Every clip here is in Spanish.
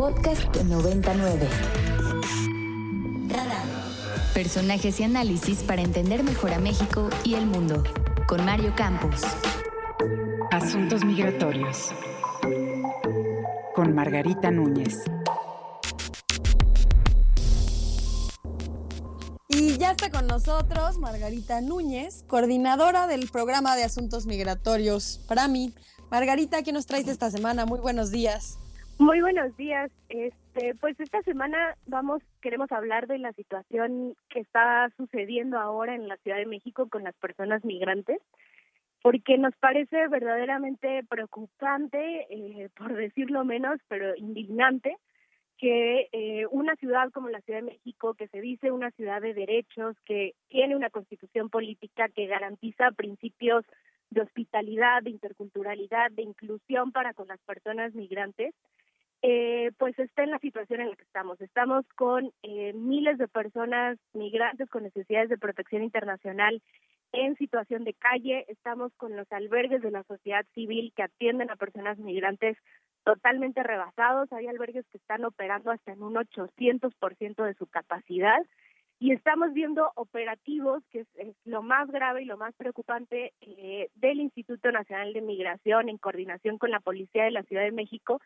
Podcast 99. Personajes y análisis para entender mejor a México y el mundo. Con Mario Campos. Asuntos migratorios. Con Margarita Núñez. Y ya está con nosotros Margarita Núñez, coordinadora del programa de asuntos migratorios para mí. Margarita, ¿qué nos traes esta semana? Muy buenos días. Muy buenos días. Este, pues esta semana vamos queremos hablar de la situación que está sucediendo ahora en la Ciudad de México con las personas migrantes, porque nos parece verdaderamente preocupante, eh, por decirlo menos, pero indignante, que eh, una ciudad como la Ciudad de México, que se dice una ciudad de derechos, que tiene una constitución política que garantiza principios de hospitalidad, de interculturalidad, de inclusión para con las personas migrantes, eh, pues está en la situación en la que estamos. Estamos con eh, miles de personas migrantes con necesidades de protección internacional en situación de calle, estamos con los albergues de la sociedad civil que atienden a personas migrantes totalmente rebasados, hay albergues que están operando hasta en un 800% de su capacidad. Y estamos viendo operativos, que es, lo más grave y lo más preocupante eh, del Instituto Nacional de Migración en coordinación con la Policía de la Ciudad de México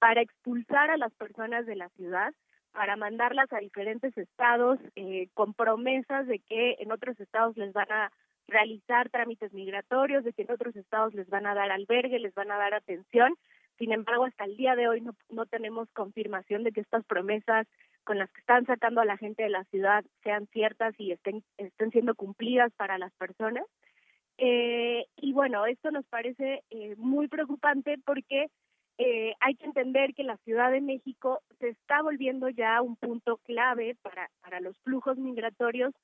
para expulsar a las personas de la ciudad, para mandarlas a diferentes estados eh, con promesas de que en otros estados les van a realizar trámites migratorios, de que en otros estados les van a dar albergue, les van a dar atención. Sin embargo, hasta el día de hoy no, no tenemos confirmación de que estas promesas con las que están sacando a la gente de la ciudad sean ciertas y estén, estén siendo cumplidas para las personas. Eh, y bueno, esto nos parece eh, muy preocupante porque eh, hay que entender que la Ciudad de México se está volviendo ya un punto clave para, para los flujos migratorios,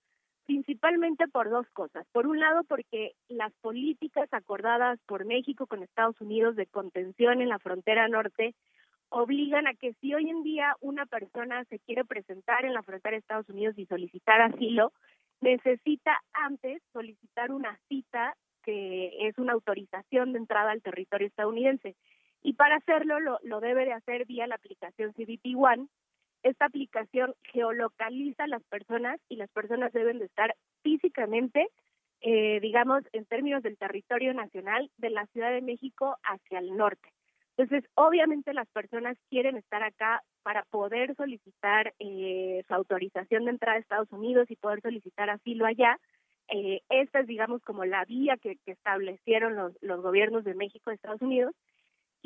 principalmente por dos cosas. Por un lado, porque las políticas acordadas por México con Estados Unidos de contención en la frontera norte obligan a que si hoy en día una persona se quiere presentar en la frontera de Estados Unidos y solicitar asilo, necesita antes solicitar una cita que es una autorización de entrada al territorio estadounidense. Y para hacerlo lo, debe de hacer vía la aplicación CBP One. Esta aplicación geolocaliza a las personas y las personas deben de estar físicamente, eh, digamos, en términos del territorio nacional, de la Ciudad de México hacia el norte. Entonces, obviamente las personas quieren estar acá para poder solicitar eh, su autorización de entrada a Estados Unidos y poder solicitar asilo allá. Eh, esta es, digamos, como la vía que, establecieron los, los gobiernos de México y Estados Unidos.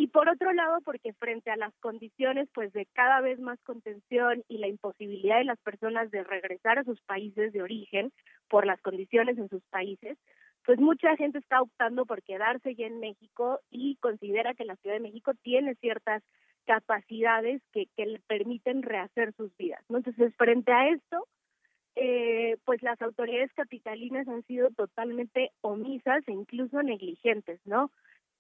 Y por otro lado, porque frente a las condiciones pues de cada vez más contención y la imposibilidad de las personas de regresar a sus países de origen por las condiciones en sus países, pues mucha gente está optando por quedarse ya en México y considera que la Ciudad de México tiene ciertas capacidades que, que le permiten rehacer sus vidas. ¿no? Entonces, frente a esto, eh, pues las autoridades capitalinas han sido totalmente omisas e incluso negligentes, ¿no?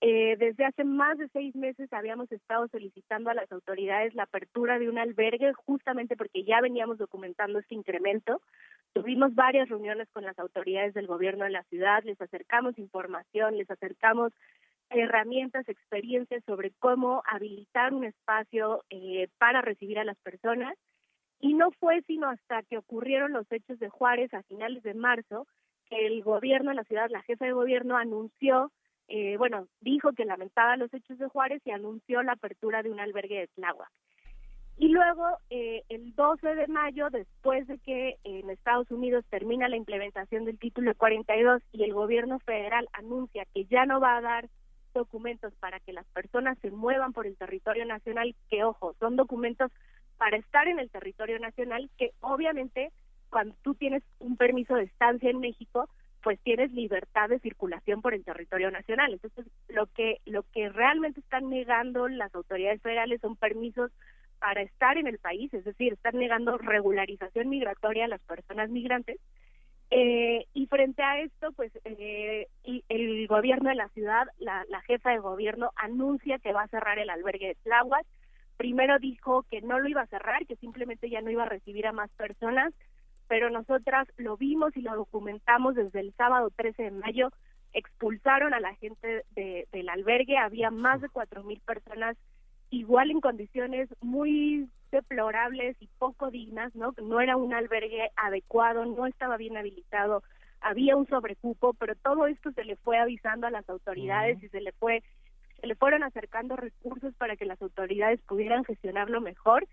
Eh, desde hace más de seis meses habíamos estado solicitando a las autoridades la apertura de un albergue justamente porque ya veníamos documentando este incremento. Tuvimos varias reuniones con las autoridades del gobierno de la ciudad, les acercamos información, les acercamos herramientas, experiencias sobre cómo habilitar un espacio eh, para recibir a las personas. Y no fue sino hasta que ocurrieron los hechos de Juárez a finales de marzo que el gobierno de la ciudad, la jefa de gobierno, anunció eh, bueno, dijo que lamentaba los hechos de Juárez y anunció la apertura de un albergue de Tláhuac. Y luego, eh, el 12 de mayo, después de que en Estados Unidos termina la implementación del título 42 y el gobierno federal anuncia que ya no va a dar documentos para que las personas se muevan por el territorio nacional, que ojo, son documentos para estar en el territorio nacional, que obviamente cuando tú tienes un permiso de estancia en México, pues tienes libertad de circulación por el territorio nacional. Entonces, lo que lo que realmente están negando las autoridades federales son permisos para estar en el país, es decir, están negando regularización migratoria a las personas migrantes. Eh, y frente a esto, pues eh, el gobierno de la ciudad, la, la jefa de gobierno anuncia que va a cerrar el albergue de Tláhuac. Primero dijo que no lo iba a cerrar, que simplemente ya no iba a recibir a más personas pero nosotras lo vimos y lo documentamos desde el sábado 13 de mayo. Expulsaron a la gente de, del albergue, había más de cuatro mil personas igual en condiciones muy deplorables y poco dignas, ¿no? No era un albergue adecuado, no estaba bien habilitado, había un sobrecupo, pero todo esto se le fue avisando a las autoridades y se le fue se le fueron acercando recursos para que las autoridades pudieran gestionarlo mejor.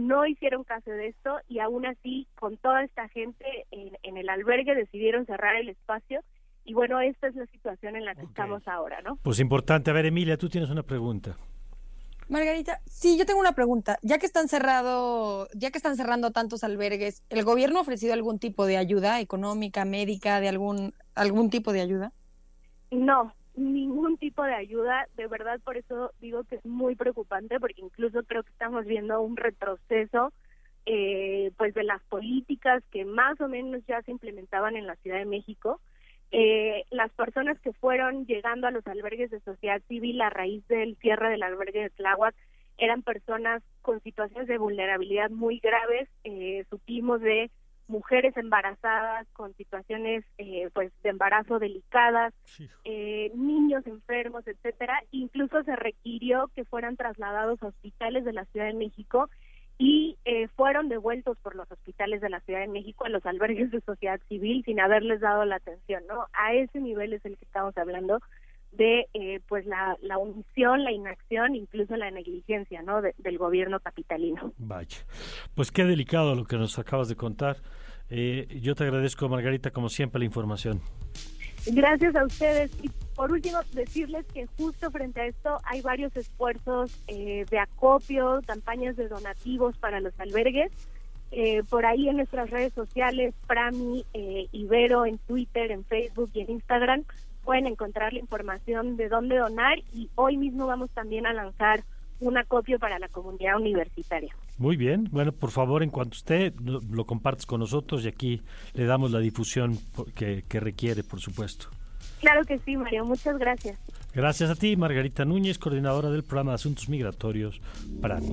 No hicieron caso de esto y aún así, con toda esta gente en, en el albergue, decidieron cerrar el espacio. Y bueno, esta es la situación en la que estamos ahora, ¿no? Pues importante. A ver, Emilia, tú tienes una pregunta. Margarita, sí, yo tengo una pregunta. Ya que están cerrado, ya que están cerrando tantos albergues, ¿el gobierno ha ofrecido algún tipo de ayuda económica, médica, de algún algún tipo de ayuda? No, ningún tipo de ayuda. De verdad, por eso digo que es muy preocupante, porque incluso creo que estamos viendo un retroceso, eh, pues de las políticas que más o menos ya se implementaban en la Ciudad de México eh, las personas que fueron llegando a los albergues de sociedad civil a raíz del cierre del albergue de Tláhuac eran personas con situaciones de vulnerabilidad muy graves, eh, supimos de mujeres embarazadas con situaciones eh, pues de embarazo delicadas, eh, niños enfermos, etcétera. Incluso se requirió que fueran trasladados a hospitales de la Ciudad de México y eh, fueron devueltos por los hospitales de la Ciudad de México a los albergues de sociedad civil sin haberles dado la atención, ¿no? A ese nivel es el que estamos hablando de eh, pues la, la omisión, la inacción, incluso la negligencia, ¿no? del gobierno capitalino. Vaya, pues qué delicado lo que nos acabas de contar. Eh, yo te agradezco, Margarita, como siempre, la información. Gracias a ustedes. Y por último, decirles que justo frente a esto hay varios esfuerzos eh, de acopio, campañas de donativos para los albergues. Eh, por ahí en nuestras redes sociales, Prami, eh, Ibero, en Twitter, en Facebook y en Instagram, pueden encontrar la información de dónde donar y hoy mismo vamos también a lanzar un acopio para la comunidad universitaria. Muy bien, bueno, por favor, en cuanto usted lo, lo compartes con nosotros y aquí le damos la difusión que, que requiere, por supuesto. Claro que sí, Mario, muchas gracias. Gracias a ti, Margarita Núñez, coordinadora del programa de Asuntos Migratorios para mí.